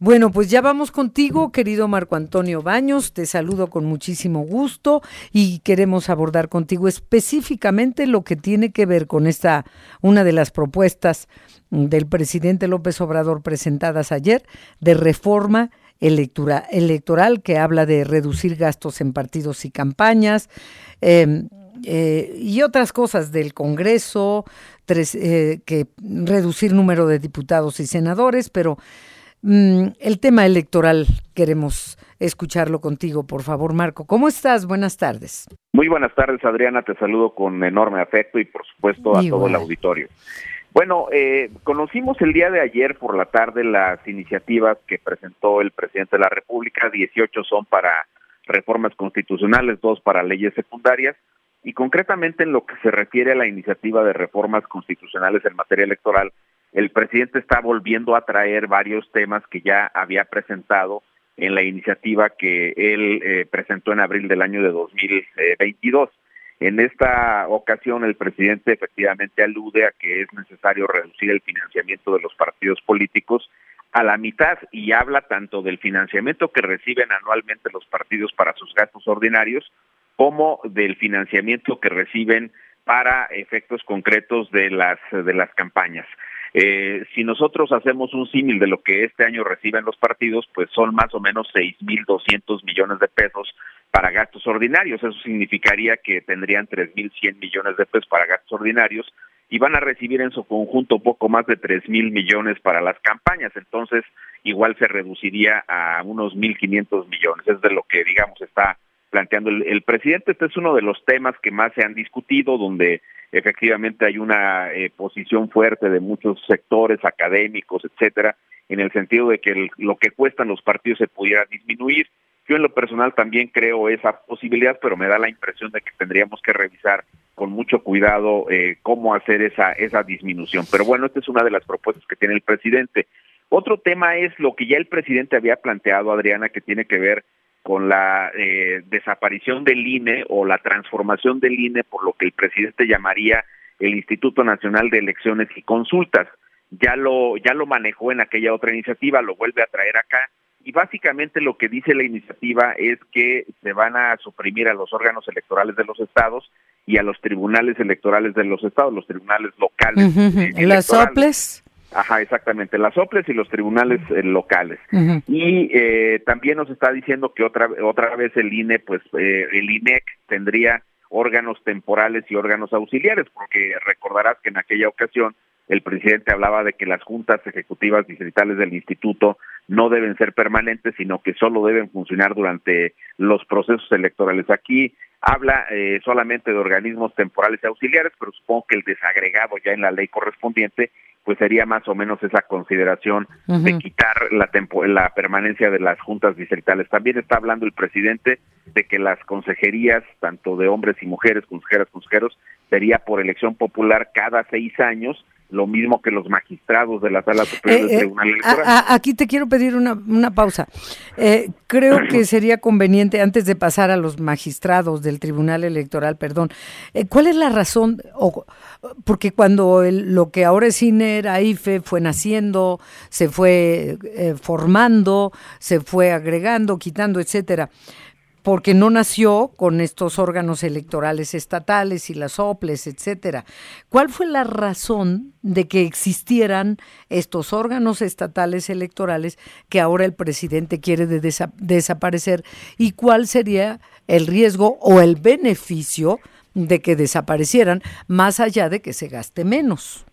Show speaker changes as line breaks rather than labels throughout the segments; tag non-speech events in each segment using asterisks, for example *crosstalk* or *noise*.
Bueno, pues ya vamos contigo, querido Marco Antonio Baños. Te saludo con muchísimo gusto y queremos abordar contigo específicamente lo que tiene que ver con esta, una de las propuestas del presidente López Obrador presentadas ayer de reforma electoral, que habla de reducir gastos en partidos y campañas. Em, eh, y otras cosas del Congreso, eh, que reducir número de diputados y senadores, pero mm, el tema electoral queremos escucharlo contigo, por favor, Marco. ¿Cómo estás? Buenas tardes.
Muy buenas tardes, Adriana. Te saludo con enorme afecto y, por supuesto, a todo el auditorio. Bueno, eh, conocimos el día de ayer por la tarde las iniciativas que presentó el presidente de la República. 18 son para reformas constitucionales, dos para leyes secundarias y concretamente en lo que se refiere a la iniciativa de reformas constitucionales en materia electoral, el presidente está volviendo a traer varios temas que ya había presentado en la iniciativa que él eh, presentó en abril del año de 2022. En esta ocasión el presidente efectivamente alude a que es necesario reducir el financiamiento de los partidos políticos a la mitad y habla tanto del financiamiento que reciben anualmente los partidos para sus gastos ordinarios como del financiamiento que reciben para efectos concretos de las de las campañas. Eh, si nosotros hacemos un símil de lo que este año reciben los partidos, pues son más o menos seis mil doscientos millones de pesos para gastos ordinarios. Eso significaría que tendrían tres mil cien millones de pesos para gastos ordinarios y van a recibir en su conjunto poco más de tres mil millones para las campañas. Entonces, igual se reduciría a unos mil quinientos millones. Es de lo que, digamos, está planteando el, presidente. Este es uno de los temas que más se han discutido, donde efectivamente hay una eh, posición fuerte de muchos sectores académicos, etcétera, en el sentido de que lo que cuestan los partidos se pudiera disminuir. Yo en lo personal también creo esa posibilidad, pero me da la impresión de que tendríamos que revisar con mucho cuidado eh, cómo hacer esa esa disminución. Pero bueno, esta es una de las propuestas que tiene el presidente. Otro tema es lo que ya el presidente había planteado, Adriana, que tiene que ver con la eh, desaparición del INE o la transformación del INE por lo que el presidente llamaría el Instituto Nacional de Elecciones y Consultas. Ya lo ya lo manejó en aquella otra iniciativa, lo vuelve a traer acá y básicamente lo que dice la iniciativa es que se van a suprimir a los órganos electorales de los estados y a los tribunales electorales de los estados, los tribunales locales.
¿Las soples?
Ajá, exactamente, las OPLES y los tribunales eh, locales. Y eh, también nos está diciendo que otra otra vez el INE, pues eh, el INEC tendría órganos temporales y órganos auxiliares, porque recordarás que en aquella ocasión el presidente hablaba de que las juntas ejecutivas distritales del instituto no deben ser permanentes, sino que solo deben funcionar durante los procesos electorales. Aquí habla eh, solamente de organismos temporales y auxiliares, pero supongo que el desagregado ya en la ley correspondiente pues sería más o menos esa consideración de quitar la, la permanencia de las juntas distritales. También está hablando el presidente de que las consejerías, tanto de hombres y mujeres, consejeras, consejeros, sería por elección popular cada seis años lo mismo que los magistrados de la Sala Superior del eh, eh, Tribunal Electoral.
aquí te quiero pedir una, una pausa. Eh, creo *clears throat* que sería conveniente, antes de pasar a los magistrados del Tribunal Electoral, perdón, ¿cuál es la razón? O, porque cuando lo que ahora es INE era IFE fue naciendo, se fue formando, se fue agregando, quitando, etcétera porque no nació con estos órganos electorales estatales y las OPLES, etcétera. ¿Cuál fue la razón de que existieran estos órganos estatales electorales que ahora el presidente quiere desaparecer y cuál sería el riesgo o el beneficio de que desaparecieran más allá de que se gaste menos?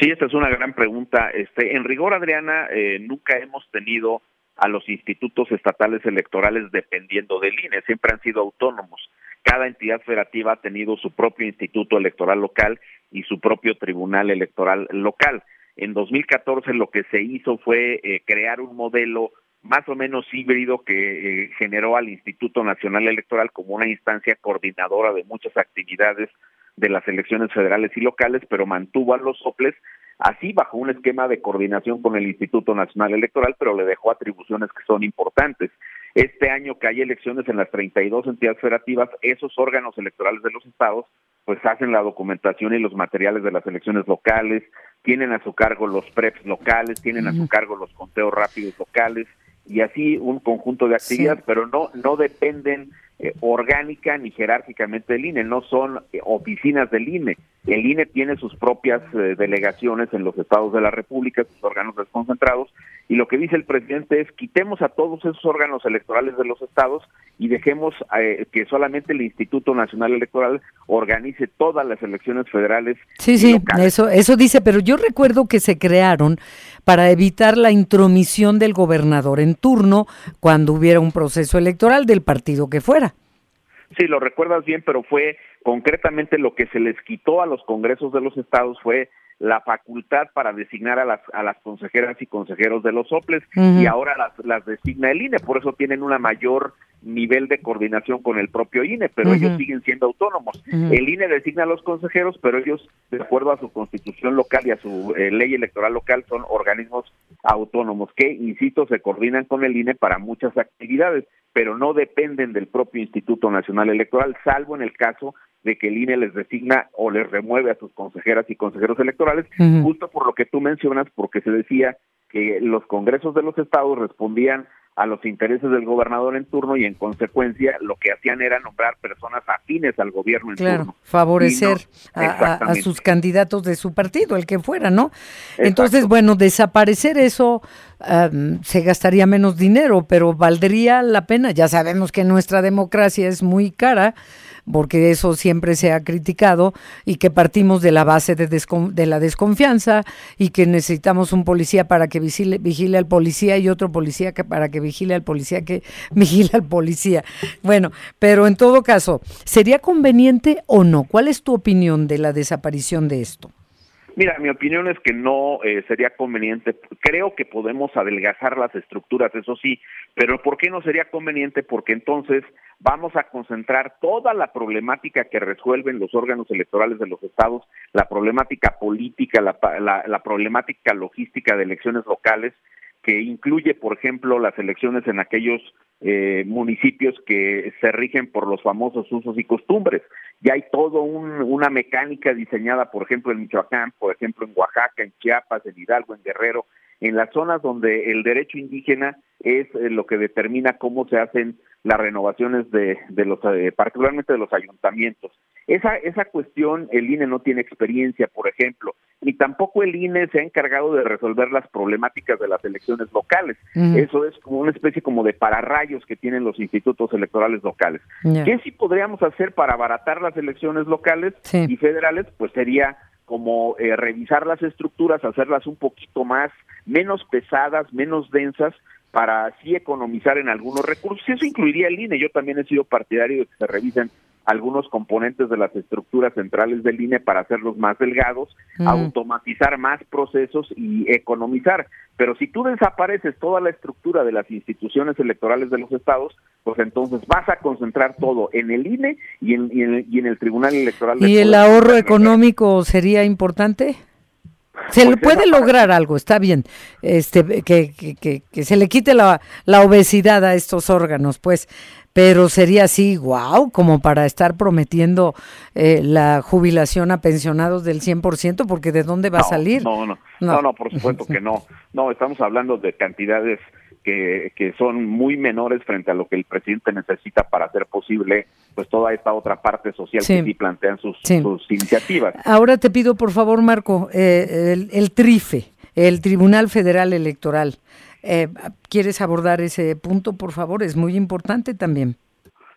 Sí, esta es una gran pregunta. Este, en rigor, Adriana, eh, nunca hemos tenido a los institutos estatales electorales dependiendo del INE, siempre han sido autónomos. Cada entidad federativa ha tenido su propio instituto electoral local y su propio tribunal electoral local. En 2014 lo que se hizo fue eh, crear un modelo más o menos híbrido que eh, generó al Instituto Nacional Electoral como una instancia coordinadora de muchas actividades de las elecciones federales y locales, pero mantuvo a los soples así bajo un esquema de coordinación con el Instituto Nacional Electoral, pero le dejó atribuciones que son importantes. Este año que hay elecciones en las 32 entidades federativas, esos órganos electorales de los estados pues hacen la documentación y los materiales de las elecciones locales, tienen a su cargo los preps locales, tienen a su cargo los conteos rápidos locales y así un conjunto de actividades, pero no no dependen eh, orgánica ni jerárquicamente del INE, no son eh, oficinas del INE. El INE tiene sus propias eh, delegaciones en los estados de la República, sus órganos desconcentrados, y lo que dice el presidente es quitemos a todos esos órganos electorales de los estados y dejemos que solamente el Instituto Nacional Electoral organice todas las elecciones federales.
Sí, sí, eso eso dice, pero yo recuerdo que se crearon para evitar la intromisión del gobernador en turno cuando hubiera un proceso electoral del partido que fuera.
Sí, lo recuerdas bien, pero fue concretamente lo que se les quitó a los congresos de los estados fue la facultad para designar a las, a las consejeras y consejeros de los soples y ahora las, las designa el INE, por eso tienen una mayor nivel de coordinación con el propio INE, pero ellos siguen siendo autónomos. El INE designa a los consejeros, pero ellos, de acuerdo a su constitución local y a su eh, ley electoral local, son organismos autónomos que, insisto, se coordinan con el INE para muchas actividades, pero no dependen del propio Instituto Nacional Electoral, salvo en el caso de que el INE les designa o les remueve a sus consejeras y consejeros electorales, justo por lo que tú mencionas, porque se decía que los congresos de los estados respondían a los intereses del gobernador en turno y en consecuencia lo que hacían era nombrar personas afines al gobierno en
claro, favorecer a, sus candidatos de su partido, el que fuera, ¿no? Entonces, bueno, desaparecer eso se gastaría menos dinero, pero valdría la pena. Ya sabemos que nuestra democracia es muy cara porque eso siempre se ha criticado y que partimos de la base de, la desconfianza y que necesitamos un policía para que vigile, vigile al policía y otro policía que para que vigile al policía que *laughs* vigile al policía. Bueno, pero en todo caso, ¿sería conveniente o no? ¿Cuál es tu opinión de la desaparición de esto?
Mira, mi opinión es que no eh, sería conveniente. Creo que podemos adelgazar las estructuras, eso sí, pero ¿por qué no sería conveniente? Porque entonces vamos a concentrar toda la problemática que resuelven los órganos electorales de los estados, la problemática política, la, la problemática logística de elecciones locales, que incluye, por ejemplo, las elecciones en aquellos eh, municipios que se rigen por los famosos usos y costumbres. Ya hay todo una mecánica diseñada, por ejemplo, en Michoacán, por ejemplo, en Oaxaca, en Chiapas, en Hidalgo, en Guerrero, en las zonas donde el derecho indígena es eh, lo que determina cómo se hacen las renovaciones de, de los, eh, particularmente de los ayuntamientos. Esa, esa cuestión el INE no tiene experiencia, por ejemplo, ni tampoco el INE se ha encargado de resolver las problemáticas de las elecciones locales. Eso es como una especie como de pararrayos que tienen los institutos electorales locales. ¿Qué sí podríamos hacer para abaratar las elecciones locales y federales? Pues sería como eh, revisar las estructuras, hacerlas un poquito más, menos pesadas, menos densas, para así economizar en algunos recursos. Eso incluiría el INE. Yo también he sido partidario de que se revisen algunos componentes de las estructuras centrales del INE para hacerlos más delgados, mm. automatizar más procesos y economizar. Pero si tú desapareces toda la estructura de las instituciones electorales de los estados, pues entonces vas a concentrar todo en el INE y en, y en, el, Tribunal Electoral.
¿Y el ahorro económico sería importante? Se le puede lograr algo, está bien, este, que, que, que, se le quite la, la, obesidad a estos órganos, pues, pero sería así, wow, como para estar prometiendo eh, la jubilación a pensionados del 100%, porque ¿de dónde va a salir?
No, no, no, no, por supuesto que no. *laughs* No, estamos hablando de cantidades que, que son muy menores frente a lo que el presidente necesita para hacer posible pues toda esta otra parte social que sí plantean sus, sus, iniciativas.
Ahora te pido por favor, Marco, eh, el, el, TRIFE, el Tribunal Federal Electoral. Eh, ¿Quieres abordar ese punto, por favor? Es muy importante también.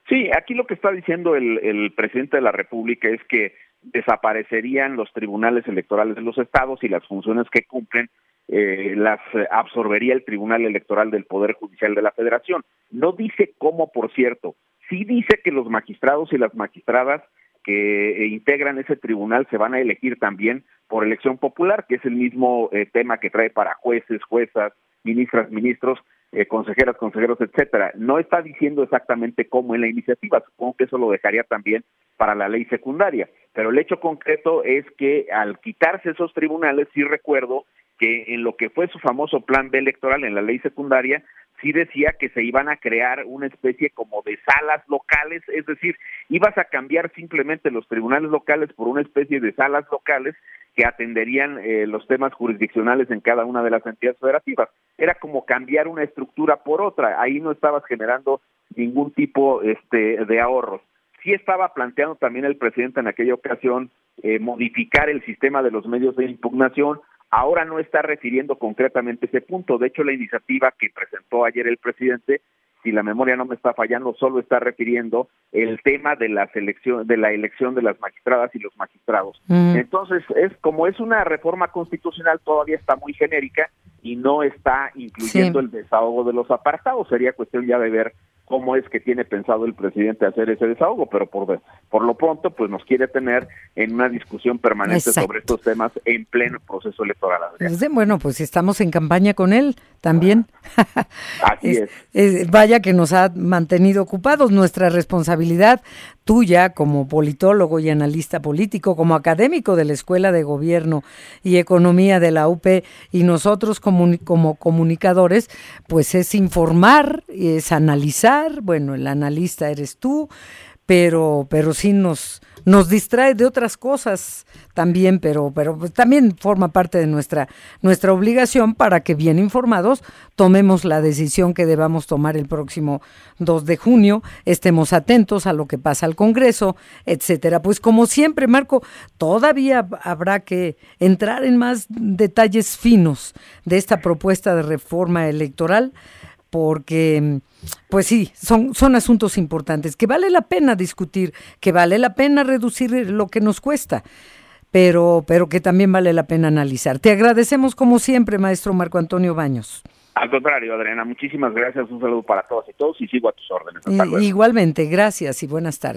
Sí, aquí lo que está diciendo el, el presidente de la República es que desaparecerían los tribunales electorales de los estados y las funciones que cumplen eh, las absorbería el Tribunal Electoral del Poder Judicial de la Federación. No dice cómo, por cierto, sí dice que los magistrados y las magistradas que eh, integran ese tribunal se van a elegir también por elección popular, que es el mismo eh, tema que trae para jueces, juezas, ministras, ministros, eh, consejeras, consejeros, etcétera. No está diciendo exactamente cómo en la iniciativa, supongo que eso lo dejaría también para la ley secundaria, pero el hecho concreto es que al quitarse esos tribunales, sí recuerdo que en lo que fue su famoso plan B electoral en la ley secundaria, sí decía que se iban a crear una especie como de salas locales, es decir, ibas a cambiar simplemente los tribunales locales por una especie de salas locales que atenderían eh, los temas jurisdiccionales en cada una de las entidades federativas. Era como cambiar una estructura por otra, ahí no estabas generando ningún tipo este, de ahorros. Sí estaba planteando también el presidente en aquella ocasión eh, modificar el sistema de los medios de impugnación, ahora no está refiriendo concretamente ese punto. De hecho, la iniciativa que presentó ayer el presidente, si la memoria no me está fallando, solo está refiriendo el tema de la selección, de la elección de las magistradas y los magistrados. Mm. Entonces, es como es una reforma constitucional, todavía está muy genérica y no está incluyendo el desahogo de los apartados. Sería cuestión ya de ver cómo es que tiene pensado el presidente hacer ese desahogo, pero por, por lo pronto pues nos quiere tener en una discusión permanente sobre estos temas en pleno proceso electoral.
Bueno, pues estamos en campaña con él también.
Así es,
Vaya que nos ha mantenido ocupados. Nuestra responsabilidad tuya como politólogo y analista político, como académico de la Escuela de Gobierno y Economía de la UP y nosotros como, como comunicadores, pues es informar, es analizar, bueno, el analista eres tú, pero, pero sí nos, nos distrae de otras cosas también, pero, pero pues también forma parte de nuestra, nuestra obligación para que bien informados tomemos la decisión que debamos tomar el próximo 2 de junio, estemos atentos a lo que pasa al Congreso, etcétera. Pues como siempre, Marco, todavía habrá que entrar en más detalles finos de esta propuesta de reforma electoral porque pues sí, son, son asuntos importantes que vale la pena discutir, que vale la pena reducir lo que nos cuesta, pero, pero que también vale la pena analizar. Te agradecemos como siempre, maestro Marco Antonio Baños.
Al contrario, Adriana, muchísimas gracias, un saludo para todos y todos y sigo a tus órdenes.
Igualmente, gracias y buenas tardes.